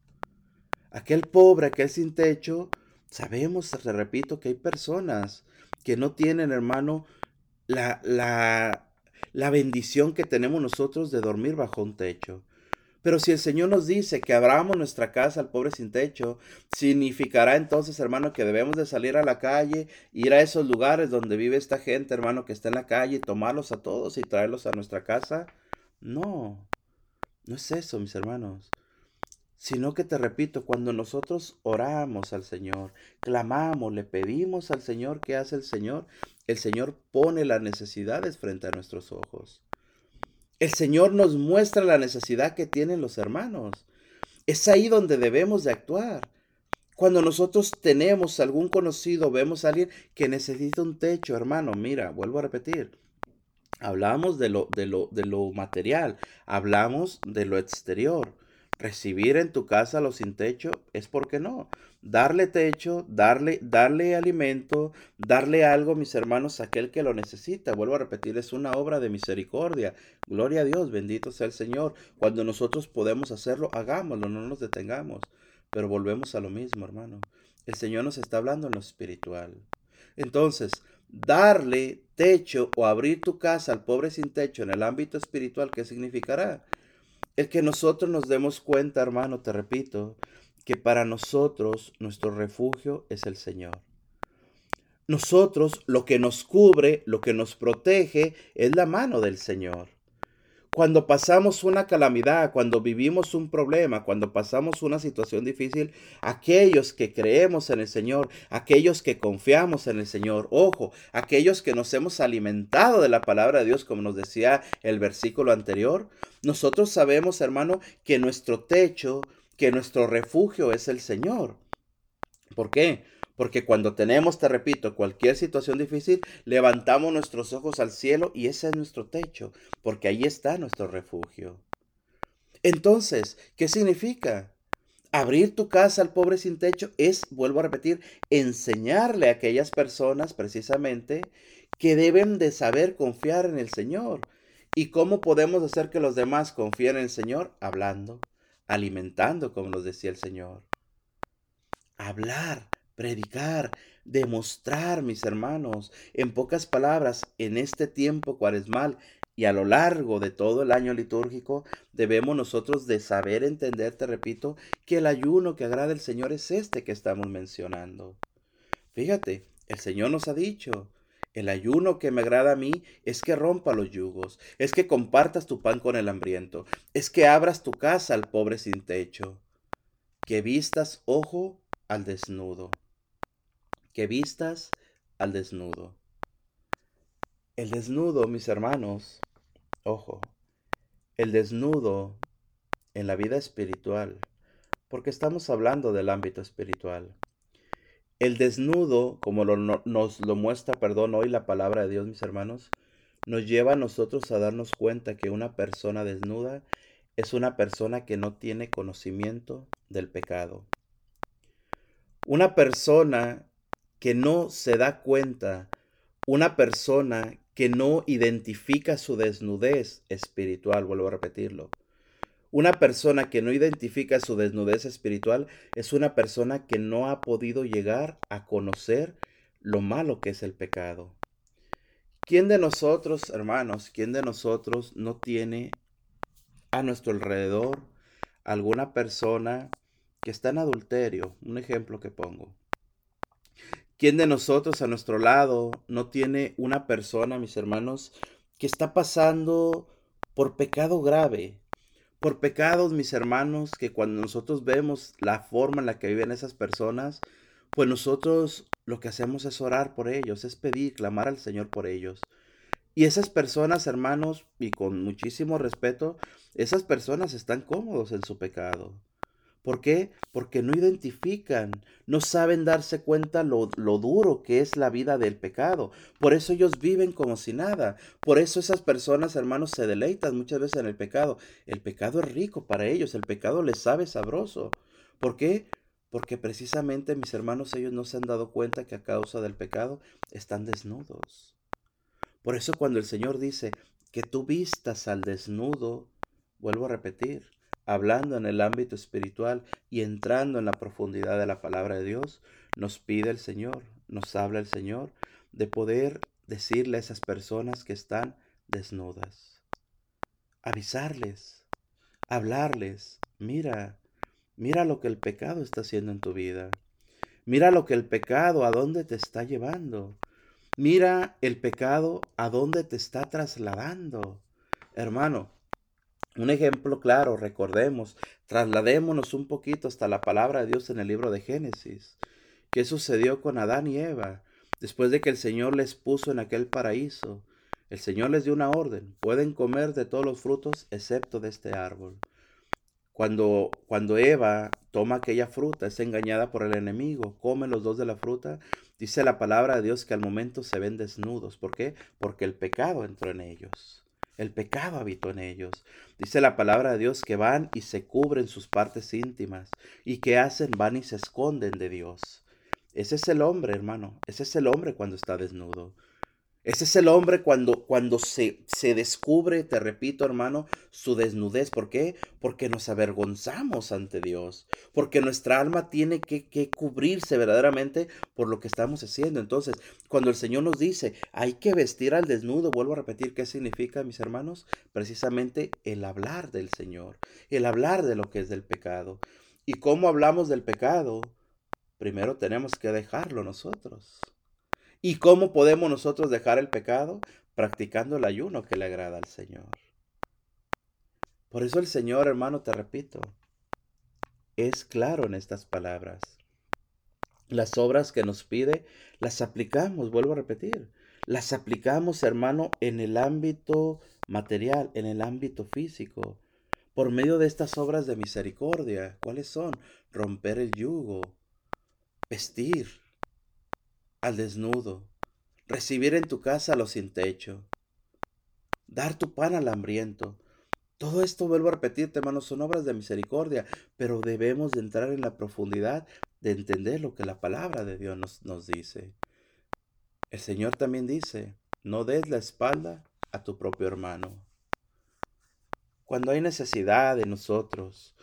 [SPEAKER 1] Aquel pobre, aquel sin techo, sabemos, te repito, que hay personas que no tienen, hermano, la, la, la bendición que tenemos nosotros de dormir bajo un techo. Pero si el Señor nos dice que abramos nuestra casa al pobre sin techo, significará entonces, hermano, que debemos de salir a la calle, ir a esos lugares donde vive esta gente, hermano, que está en la calle, tomarlos a todos y traerlos a nuestra casa. No, no es eso, mis hermanos. Sino que te repito, cuando nosotros oramos al Señor, clamamos, le pedimos al Señor, ¿qué hace el Señor? El Señor pone las necesidades frente a nuestros ojos. El Señor nos muestra la necesidad que tienen los hermanos. Es ahí donde debemos de actuar. Cuando nosotros tenemos algún conocido, vemos a alguien que necesita un techo, hermano, mira, vuelvo a repetir. Hablamos de lo, de lo, de lo material, hablamos de lo exterior recibir en tu casa los sin techo es porque no. Darle techo, darle, darle alimento, darle algo, mis hermanos, a aquel que lo necesita. Vuelvo a repetir, es una obra de misericordia. Gloria a Dios, bendito sea el Señor. Cuando nosotros podemos hacerlo, hagámoslo, no nos detengamos. Pero volvemos a lo mismo, hermano. El Señor nos está hablando en lo espiritual. Entonces, darle techo o abrir tu casa al pobre sin techo en el ámbito espiritual, ¿qué significará? El que nosotros nos demos cuenta, hermano, te repito, que para nosotros nuestro refugio es el Señor. Nosotros lo que nos cubre, lo que nos protege es la mano del Señor. Cuando pasamos una calamidad, cuando vivimos un problema, cuando pasamos una situación difícil, aquellos que creemos en el Señor, aquellos que confiamos en el Señor, ojo, aquellos que nos hemos alimentado de la palabra de Dios, como nos decía el versículo anterior, nosotros sabemos, hermano, que nuestro techo, que nuestro refugio es el Señor. ¿Por qué? Porque cuando tenemos, te repito, cualquier situación difícil, levantamos nuestros ojos al cielo y ese es nuestro techo, porque ahí está nuestro refugio. Entonces, ¿qué significa? Abrir tu casa al pobre sin techo es, vuelvo a repetir, enseñarle a aquellas personas precisamente que deben de saber confiar en el Señor. ¿Y cómo podemos hacer que los demás confíen en el Señor? Hablando, alimentando, como nos decía el Señor. Hablar, predicar, demostrar, mis hermanos, en pocas palabras, en este tiempo cuaresmal y a lo largo de todo el año litúrgico, debemos nosotros de saber entender, te repito, que el ayuno que agrada al Señor es este que estamos mencionando. Fíjate, el Señor nos ha dicho, El ayuno que me agrada a mí es que rompa los yugos, es que compartas tu pan con el hambriento, es que abras tu casa al pobre sin techo, que vistas ojo al desnudo, que vistas al desnudo. El desnudo, mis hermanos, ojo, el desnudo en la vida espiritual, porque estamos hablando del ámbito espiritual. El desnudo, como nos lo muestra, perdón, hoy la palabra de Dios, mis hermanos, nos lleva a nosotros a darnos cuenta que una persona desnuda es una persona que no tiene conocimiento del pecado. Una persona que no se da cuenta, una persona que no identifica su desnudez espiritual, vuelvo a repetirlo, una persona que no identifica su desnudez espiritual es una persona que no ha podido llegar a conocer lo malo que es el pecado. ¿Quién de nosotros, hermanos, quién de nosotros no tiene a nuestro alrededor alguna persona que está en adulterio? Un ejemplo que pongo. ¿Quién de nosotros a nuestro lado no tiene una persona, mis hermanos, que está pasando por pecado grave? por pecados, mis hermanos, que cuando nosotros vemos la forma en la que viven esas personas, pues nosotros lo que hacemos es orar por ellos, es pedir, clamar al Señor por ellos. Y esas personas, hermanos, y con muchísimo respeto, esas personas están cómodos en su pecado. ¿Por qué? Porque no identifican, no saben darse cuenta lo, lo, duro que es la vida del pecado. Por eso ellos viven como si nada. Por eso esas personas, hermanos, se deleitan muchas veces en el pecado. El pecado es rico para ellos, el pecado les sabe sabroso. ¿Por qué? Porque precisamente, mis hermanos, ellos no se han dado cuenta que a causa del pecado están desnudos. Por eso cuando el Señor dice que tú vistas al desnudo, vuelvo a repetir, hablando en el ámbito espiritual y entrando en la profundidad de la palabra de Dios, nos pide el Señor, nos habla el Señor de poder decirle a esas personas que están desnudas, avisarles, hablarles, mira, mira lo que el pecado está haciendo en tu vida, mira lo que el pecado, a dónde te está llevando, mira el pecado, a dónde te está trasladando. Hermano, un ejemplo claro, recordemos, trasladémonos un poquito hasta la palabra de Dios en el libro de Génesis. ¿Qué sucedió con Adán y Eva? Después de que el Señor les puso en aquel paraíso, el Señor les dio una orden, pueden comer de todos los frutos excepto de este árbol. Cuando, cuando Eva toma aquella fruta, es engañada por el enemigo, come los dos de la fruta, dice la palabra de Dios que al momento se ven desnudos. ¿Por qué? Porque el pecado entró en ellos. El pecado habitó en ellos. Dice la palabra de Dios que van y se cubren sus partes íntimas y que hacen van y se esconden de Dios. Ese es el hombre, hermano. Ese es el hombre cuando está desnudo. Ese es el hombre cuando, cuando se, se, descubre, te repito hermano, su desnudez. ¿Por qué? Porque nos avergonzamos ante Dios. Porque nuestra alma tiene que, que cubrirse verdaderamente por lo que estamos haciendo. Entonces, cuando el Señor nos dice, hay que vestir al desnudo, vuelvo a repetir qué significa, mis hermanos, precisamente el hablar del Señor, el hablar de lo que es del pecado. ¿Y cómo hablamos del pecado? Primero tenemos que dejarlo nosotros. ¿Y cómo podemos nosotros dejar el pecado? Practicando el ayuno que le agrada al Señor. Por eso el Señor, hermano, te repito, es claro en estas palabras. Las obras que nos pide, las aplicamos, vuelvo a repetir, las aplicamos, hermano, en el ámbito material, en el ámbito físico, por medio de estas obras de misericordia. ¿Cuáles son? Romper el yugo, vestir, al desnudo, recibir en tu casa a los sin techo, dar tu pan al hambriento. Todo esto, vuelvo a repetirte, hermanos, son obras de misericordia, pero debemos de entrar en la profundidad de entender lo que la palabra de Dios nos, nos dice. El Señor también dice, no des la espalda a tu propio hermano. Cuando hay necesidad de nosotros,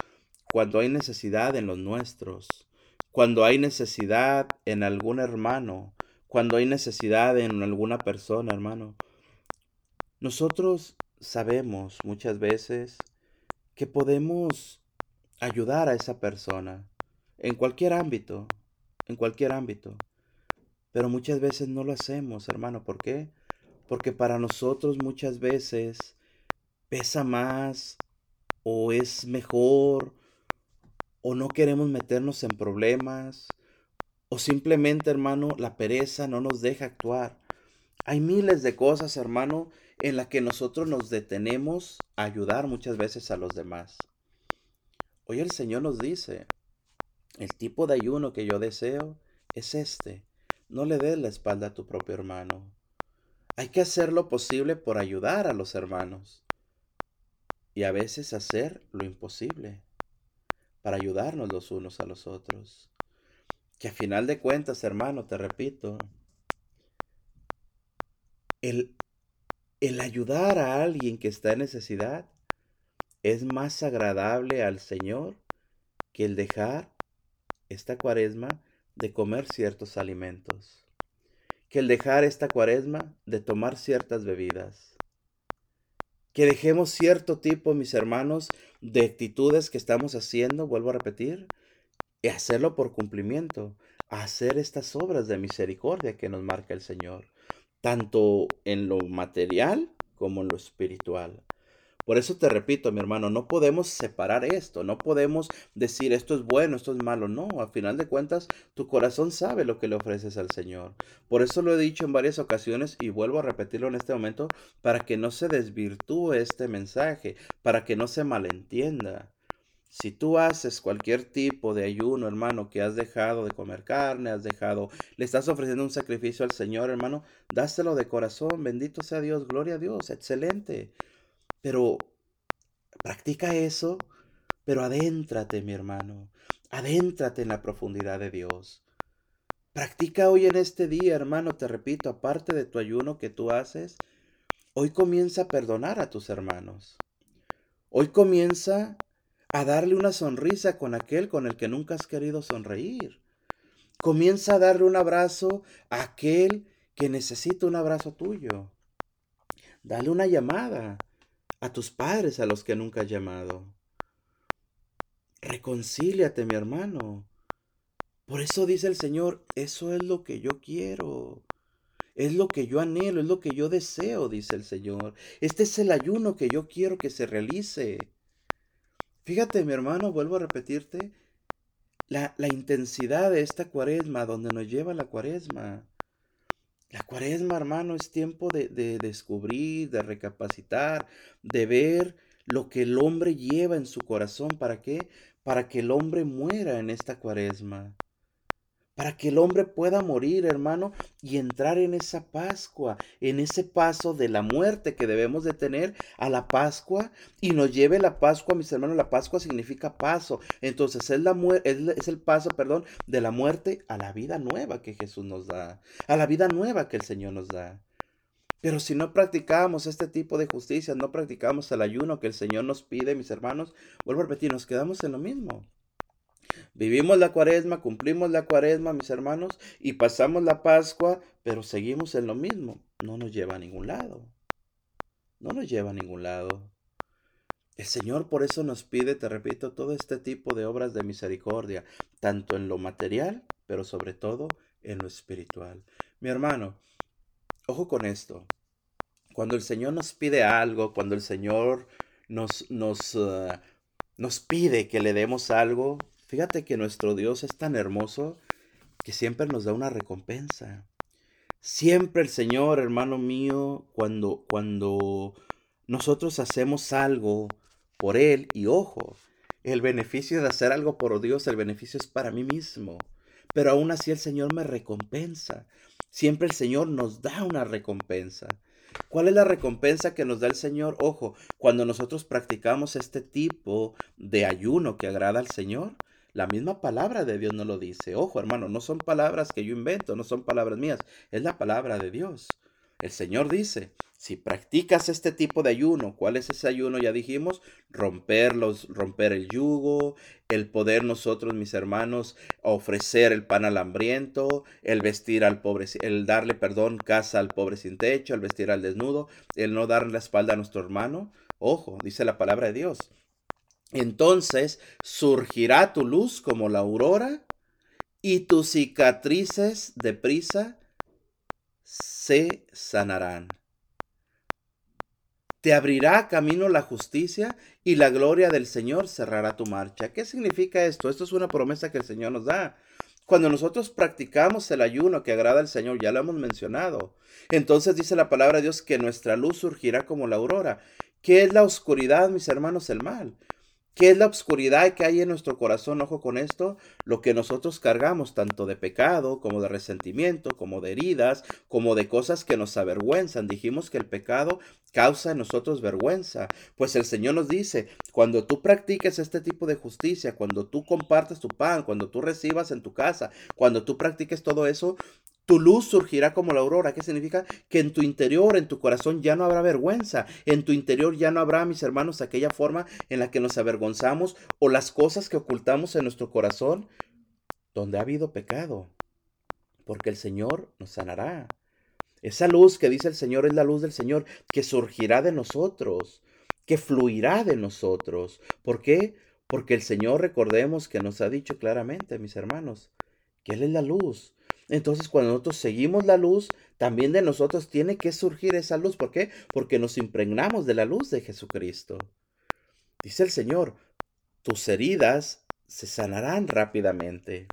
[SPEAKER 1] cuando hay necesidad en los nuestros, cuando hay necesidad en algún hermano, cuando hay necesidad en alguna persona, hermano. Nosotros sabemos muchas veces que podemos ayudar a esa persona en cualquier ámbito, en cualquier ámbito. Pero muchas veces no lo hacemos, hermano. ¿Por qué? Porque para nosotros muchas veces pesa más o es mejor o no queremos meternos en problemas o simplemente, hermano, la pereza no nos deja actuar. Hay miles de cosas, hermano, en las que nosotros nos detenemos a ayudar muchas veces a los demás. Hoy el Señor nos dice, el tipo de ayuno que yo deseo es este. No le des la espalda a tu propio hermano. Hay que hacer lo posible por ayudar a los hermanos. Y a veces hacer lo imposible para ayudarnos los unos a los otros. Que a final de cuentas, hermano, te repito, el, el ayudar a alguien que está en necesidad es más agradable al Señor que el dejar esta cuaresma de comer ciertos alimentos, que el dejar esta cuaresma de tomar ciertas bebidas, que dejemos cierto tipo, mis hermanos, de actitudes que estamos haciendo, vuelvo a repetir, y hacerlo por cumplimiento, hacer estas obras de misericordia que nos marca el Señor tanto en lo material como en lo espiritual. Por eso te repito, mi hermano, no podemos separar esto, no podemos decir esto es bueno, esto es malo. No, a final de cuentas, tu corazón sabe lo que le ofreces al Señor. Por eso lo he dicho en varias ocasiones y vuelvo a repetirlo en este momento para que no se desvirtúe este mensaje, para que no se malentienda. Si tú haces cualquier tipo de ayuno, hermano, que has dejado de comer carne, has dejado, le estás ofreciendo un sacrificio al Señor, hermano, dáselo de corazón, bendito sea Dios, gloria a Dios, excelente. Pero practica eso, pero adéntrate, mi hermano, adéntrate en la profundidad de Dios. Practica hoy en este día, hermano, te repito, aparte de tu ayuno que tú haces, hoy comienza a perdonar a tus hermanos. Hoy comienza a darle una sonrisa con aquel con el que nunca has querido sonreír. Comienza a darle un abrazo a aquel que necesita un abrazo tuyo. Dale una llamada a tus padres a los que nunca has llamado. Reconcíliate, mi hermano. Por eso dice el Señor, eso es lo que yo quiero. Es lo que yo anhelo, es lo que yo deseo, dice el Señor. Este es el ayuno que yo quiero que se realice. Fíjate, mi hermano, vuelvo a repetirte, la, intensidad de esta cuaresma, donde nos lleva la cuaresma. La cuaresma, hermano, es tiempo de, de descubrir, de recapacitar, de ver lo que el hombre lleva en su corazón. ¿Para qué? Para que el hombre muera en esta cuaresma para que el hombre pueda morir, hermano, y entrar en esa Pascua, en ese paso de la muerte que debemos de tener a la Pascua y nos lleve la Pascua, mis hermanos, la Pascua significa paso. Entonces es, la es el paso, perdón, de la muerte a la vida nueva que Jesús nos da, a la vida nueva que el Señor nos da. Pero si no practicamos este tipo de justicia, no practicamos el ayuno que el Señor nos pide, mis hermanos, vuelvo a repetir, nos quedamos en lo mismo. Vivimos la cuaresma, cumplimos la cuaresma, mis hermanos, y pasamos la Pascua, pero seguimos en lo mismo. No nos lleva a ningún lado. No nos lleva a ningún lado. El Señor por eso nos pide, te repito, todo este tipo de obras de misericordia, tanto en lo material, pero sobre todo en lo espiritual. Mi hermano, ojo con esto. Cuando el Señor nos pide algo, cuando el Señor nos, nos, uh, nos pide que le demos algo, Fíjate que nuestro Dios es tan hermoso que siempre nos da una recompensa. Siempre el Señor, hermano mío, cuando, cuando nosotros hacemos algo por Él, y ojo, el beneficio de hacer algo por Dios, el beneficio es para mí mismo. Pero aún así el Señor me recompensa. Siempre el Señor nos da una recompensa. ¿Cuál es la recompensa que nos da el Señor? Ojo, cuando nosotros practicamos este tipo de ayuno que agrada al Señor, la misma palabra de Dios nos lo dice. Ojo, hermano, no son palabras que yo invento, no son palabras mías, es la palabra de Dios. El Señor dice, si practicas este tipo de ayuno, ¿cuál es ese ayuno? Ya dijimos, romper, romper el yugo, el poder nosotros, mis hermanos, ofrecer el pan al hambriento, el vestir al pobre, el darle, perdón, casa al pobre sin techo, el vestir al desnudo, el no darle la espalda a nuestro hermano. Ojo, dice la palabra de Dios. Entonces surgirá tu luz como la aurora y tus cicatrices deprisa se sanarán. Te abrirá camino la justicia y la gloria del Señor cerrará tu marcha. ¿Qué significa esto? Esto es una promesa que el Señor nos da. Cuando nosotros practicamos el ayuno que agrada al Señor, ya lo hemos mencionado, entonces dice la palabra de Dios que nuestra luz surgirá como la aurora. ¿Qué es la oscuridad, mis hermanos? El mal. ¿Qué es la oscuridad que hay en nuestro corazón? Ojo con esto, lo que nosotros cargamos, tanto de pecado como de resentimiento, como de heridas, como de cosas que nos avergüenzan. Dijimos que el pecado causa en nosotros vergüenza. Pues el Señor nos dice, cuando tú practiques este tipo de justicia, cuando tú compartes tu pan, cuando tú recibas en tu casa, cuando tú practiques todo eso, tu luz surgirá como la aurora. ¿Qué significa? Que en tu interior, en tu corazón ya no habrá vergüenza. En tu interior ya no habrá, mis hermanos, aquella forma en la que nos avergonzamos o las cosas que ocultamos en nuestro corazón donde ha habido pecado. Porque el Señor nos sanará. Esa luz que dice el Señor es la luz del Señor que surgirá de nosotros, que fluirá de nosotros. ¿Por qué? Porque el Señor, recordemos que nos ha dicho claramente, mis hermanos, que Él es la luz entonces cuando nosotros seguimos la luz, también de nosotros tiene que surgir esa luz. ¿Por qué? Porque nos impregnamos de la luz de Jesucristo. Dice el Señor, tus heridas se sanarán rápidamente.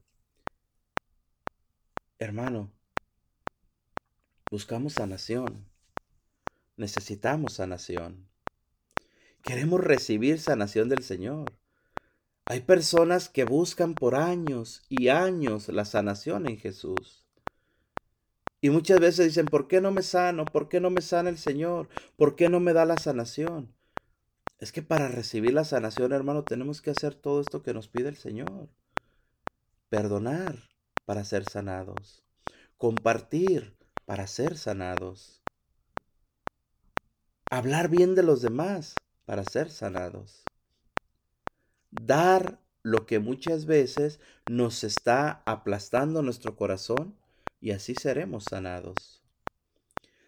[SPEAKER 1] Hermano, buscamos sanación. Necesitamos sanación. Queremos recibir sanación del Señor. Hay personas que buscan por años y años la sanación en Jesús. Y muchas veces dicen, ¿por qué no me sano? ¿Por qué no me sana el Señor? ¿Por qué no me da la sanación? Es que para recibir la sanación, hermano, tenemos que hacer todo esto que nos pide el Señor. Perdonar para ser sanados. Compartir para ser sanados. Hablar bien de los demás para ser sanados dar lo que muchas veces nos está aplastando nuestro corazón y así seremos sanados.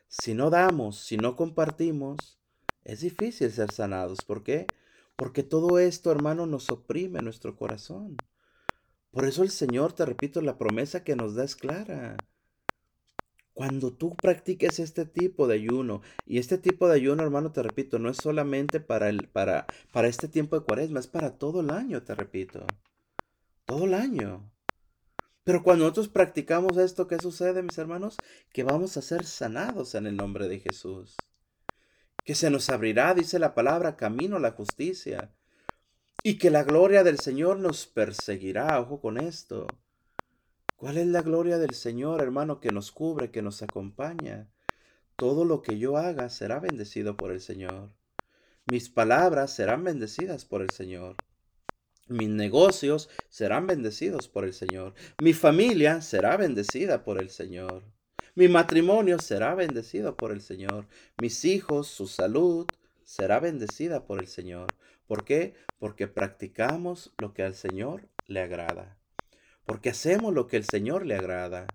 [SPEAKER 1] Si no damos, si no compartimos, es difícil ser sanados. ¿Por qué? Porque todo esto, hermano, nos oprime nuestro corazón. Por eso el Señor, te repito, la promesa que nos da es clara. Cuando tú practiques este tipo de ayuno, y este tipo de ayuno, hermano, te repito, no es solamente para, el, para, para este tiempo de cuaresma, es para todo el año, te repito. Todo el año. Pero cuando nosotros practicamos esto, ¿qué sucede, mis hermanos? Que vamos a ser sanados en el nombre de Jesús. Que se nos abrirá, dice la palabra, camino a la justicia. Y que la gloria del Señor nos perseguirá. Ojo con esto. ¿Cuál es la gloria del Señor, hermano, que nos cubre, que nos acompaña? Todo lo que yo haga será bendecido por el Señor. Mis palabras serán bendecidas por el Señor. Mis negocios serán bendecidos por el Señor. Mi familia será bendecida por el Señor. Mi matrimonio será bendecido por el Señor. Mis hijos, su salud será bendecida por el Señor. ¿Por qué? Porque practicamos lo que al Señor le agrada porque hacemos lo que el Señor le agrada.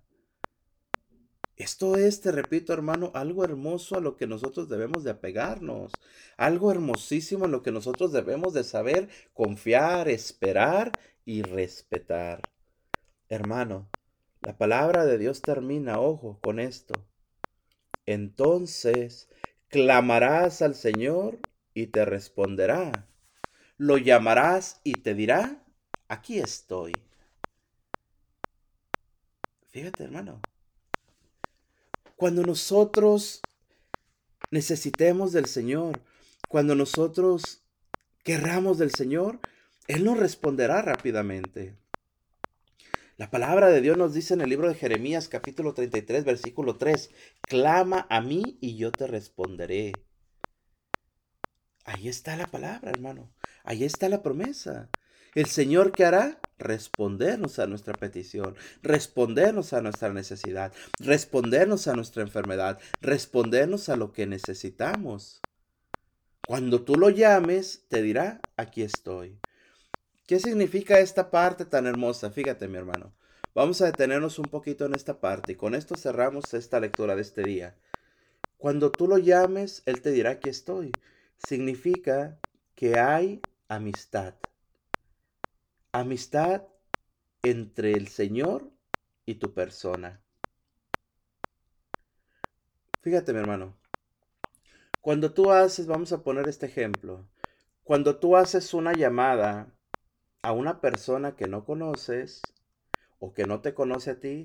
[SPEAKER 1] Esto es, te repito hermano, algo hermoso a lo que nosotros debemos de apegarnos, algo hermosísimo en lo que nosotros debemos de saber, confiar, esperar y respetar. Hermano, la palabra de Dios termina, ojo, con esto. Entonces clamarás al Señor y te responderá. Lo llamarás y te dirá, aquí estoy. Fíjate, hermano. Cuando nosotros necesitemos del Señor, cuando nosotros querramos del Señor, Él nos responderá rápidamente. La palabra de Dios nos dice en el libro de Jeremías capítulo 33 versículo 3, clama a mí y yo te responderé. Ahí está la palabra, hermano. Ahí está la promesa. El Señor que hará? Respondernos a nuestra petición, respondernos a nuestra necesidad, respondernos a nuestra enfermedad, respondernos a lo que necesitamos. Cuando tú lo llames, te dirá, aquí estoy. ¿Qué significa esta parte tan hermosa? Fíjate, mi hermano. Vamos a detenernos un poquito en esta parte y con esto cerramos esta lectura de este día. Cuando tú lo llames, Él te dirá, aquí estoy. Significa que hay amistad amistad entre el Señor y tu persona. Fíjate, mi hermano. Cuando tú haces, vamos a poner este ejemplo. Cuando tú haces una llamada a una persona que no conoces o que no te conoce a ti,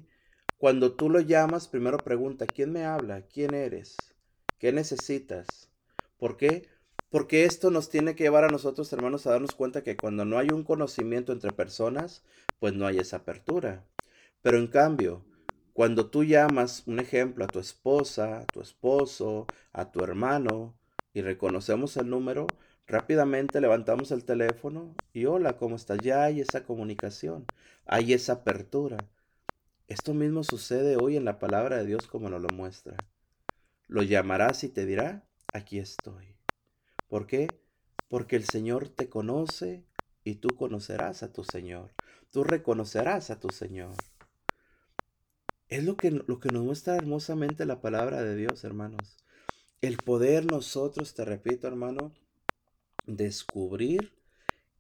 [SPEAKER 1] cuando tú lo llamas, primero pregunta, ¿quién me habla? ¿Quién eres? ¿Qué necesitas? ¿Por qué? Porque esto nos tiene que llevar a nosotros, hermanos, a darnos cuenta que cuando no hay un conocimiento entre personas, pues no hay esa apertura. Pero en cambio, cuando tú llamas, un ejemplo, a tu esposa, a tu esposo, a tu hermano, y reconocemos el número, rápidamente levantamos el teléfono y hola, ¿cómo estás? Ya hay esa comunicación, hay esa apertura. Esto mismo sucede hoy en la palabra de Dios como nos lo muestra. Lo llamarás y te dirá, aquí estoy. ¿Por qué? Porque el Señor te conoce y tú conocerás a tu Señor. Tú reconocerás a tu Señor. Es lo que, lo que nos muestra hermosamente la palabra de Dios, hermanos. El poder nosotros, te repito, hermano, descubrir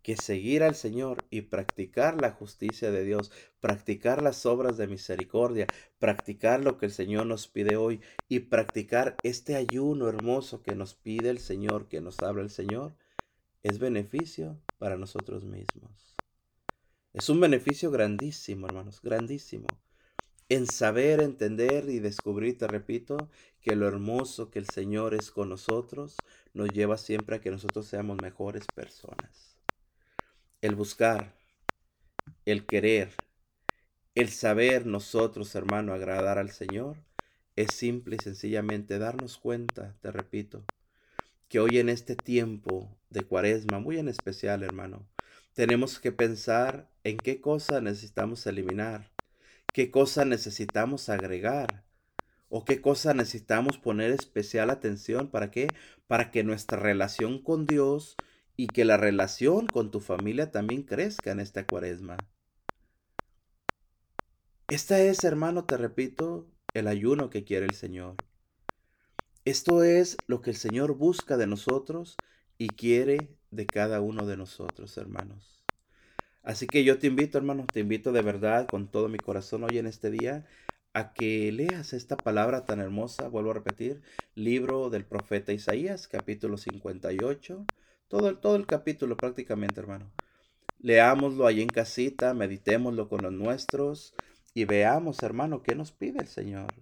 [SPEAKER 1] que seguir al Señor y practicar la justicia de Dios, practicar las obras de misericordia, practicar lo que el Señor nos pide hoy y practicar este ayuno hermoso que nos pide el Señor, que nos habla el Señor, es beneficio para nosotros mismos. Es un beneficio grandísimo, hermanos, grandísimo en saber, entender y descubrir, te repito, que lo hermoso que el Señor es con nosotros nos lleva siempre a que nosotros seamos mejores personas. El buscar, el querer, el saber nosotros, hermano, agradar al Señor, es simple y sencillamente darnos cuenta, te repito, que hoy en este tiempo de cuaresma, muy en especial, hermano, tenemos que pensar en qué cosa necesitamos eliminar qué cosa necesitamos agregar o qué cosa necesitamos poner especial atención. ¿Para qué? Para que nuestra relación con Dios y que la relación con tu familia también crezca en esta cuaresma. Esta es, hermano, te repito, el ayuno que quiere el Señor. Esto es lo que el Señor busca de nosotros y quiere de cada uno de nosotros, hermanos. Así que yo te invito, hermano, te invito de verdad con todo mi corazón hoy en este día a que leas esta palabra tan hermosa, vuelvo a repetir, libro del profeta Isaías, capítulo 58, todo el, todo el capítulo prácticamente, hermano. Leámoslo ahí en casita, meditémoslo con los nuestros y veamos, hermano, qué nos pide el Señor.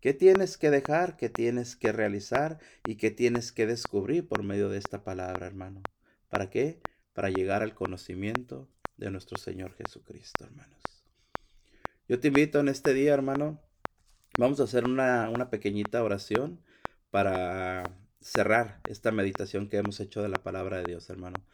[SPEAKER 1] ¿Qué tienes que dejar, qué tienes que realizar y qué tienes que descubrir por medio de esta palabra, hermano? ¿Para qué? Para llegar al conocimiento de nuestro Señor Jesucristo, hermanos. Yo te invito en este día, hermano, vamos a hacer una, una pequeñita oración para cerrar esta meditación que hemos hecho de la palabra de Dios, hermano.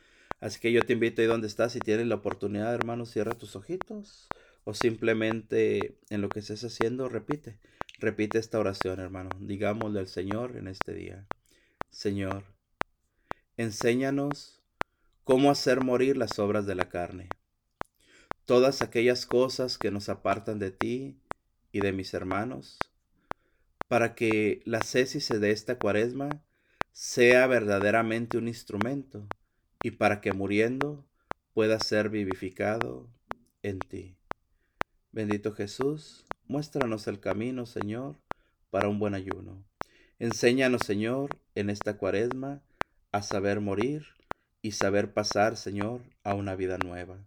[SPEAKER 1] Así que yo te invito ahí donde estás, si tienes la oportunidad, hermano, cierra tus ojitos o simplemente en lo que estés haciendo, repite, repite esta oración, hermano. Digámosle al Señor en este día, Señor, enséñanos cómo hacer morir las obras de la carne. Todas aquellas cosas que nos apartan de ti y de mis hermanos, para que la cesis de esta cuaresma sea verdaderamente un instrumento y para que muriendo pueda ser vivificado en ti. Bendito Jesús, muéstranos el camino, Señor, para un buen ayuno. Enséñanos, Señor, en esta cuaresma a saber morir y saber pasar, Señor, a una vida nueva.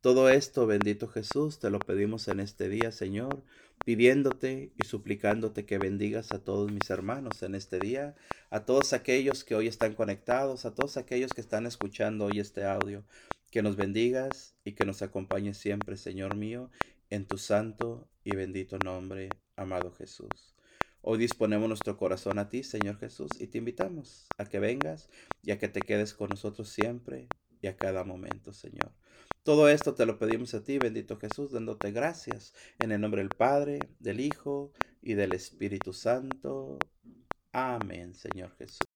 [SPEAKER 1] Todo esto, bendito Jesús, te lo pedimos en este día, Señor, pidiéndote y suplicándote que bendigas a todos mis hermanos en este día, a todos aquellos que hoy están conectados, a todos aquellos que están escuchando hoy este audio, que nos bendigas y que nos acompañes siempre, Señor mío, en tu santo y bendito nombre, amado Jesús. Hoy disponemos nuestro corazón a ti, Señor Jesús, y te invitamos a que vengas y a que te quedes con nosotros siempre y a cada momento, Señor. Todo esto te lo pedimos a ti, bendito Jesús, dándote gracias en el nombre del Padre, del Hijo y del Espíritu Santo. Amén, Señor Jesús.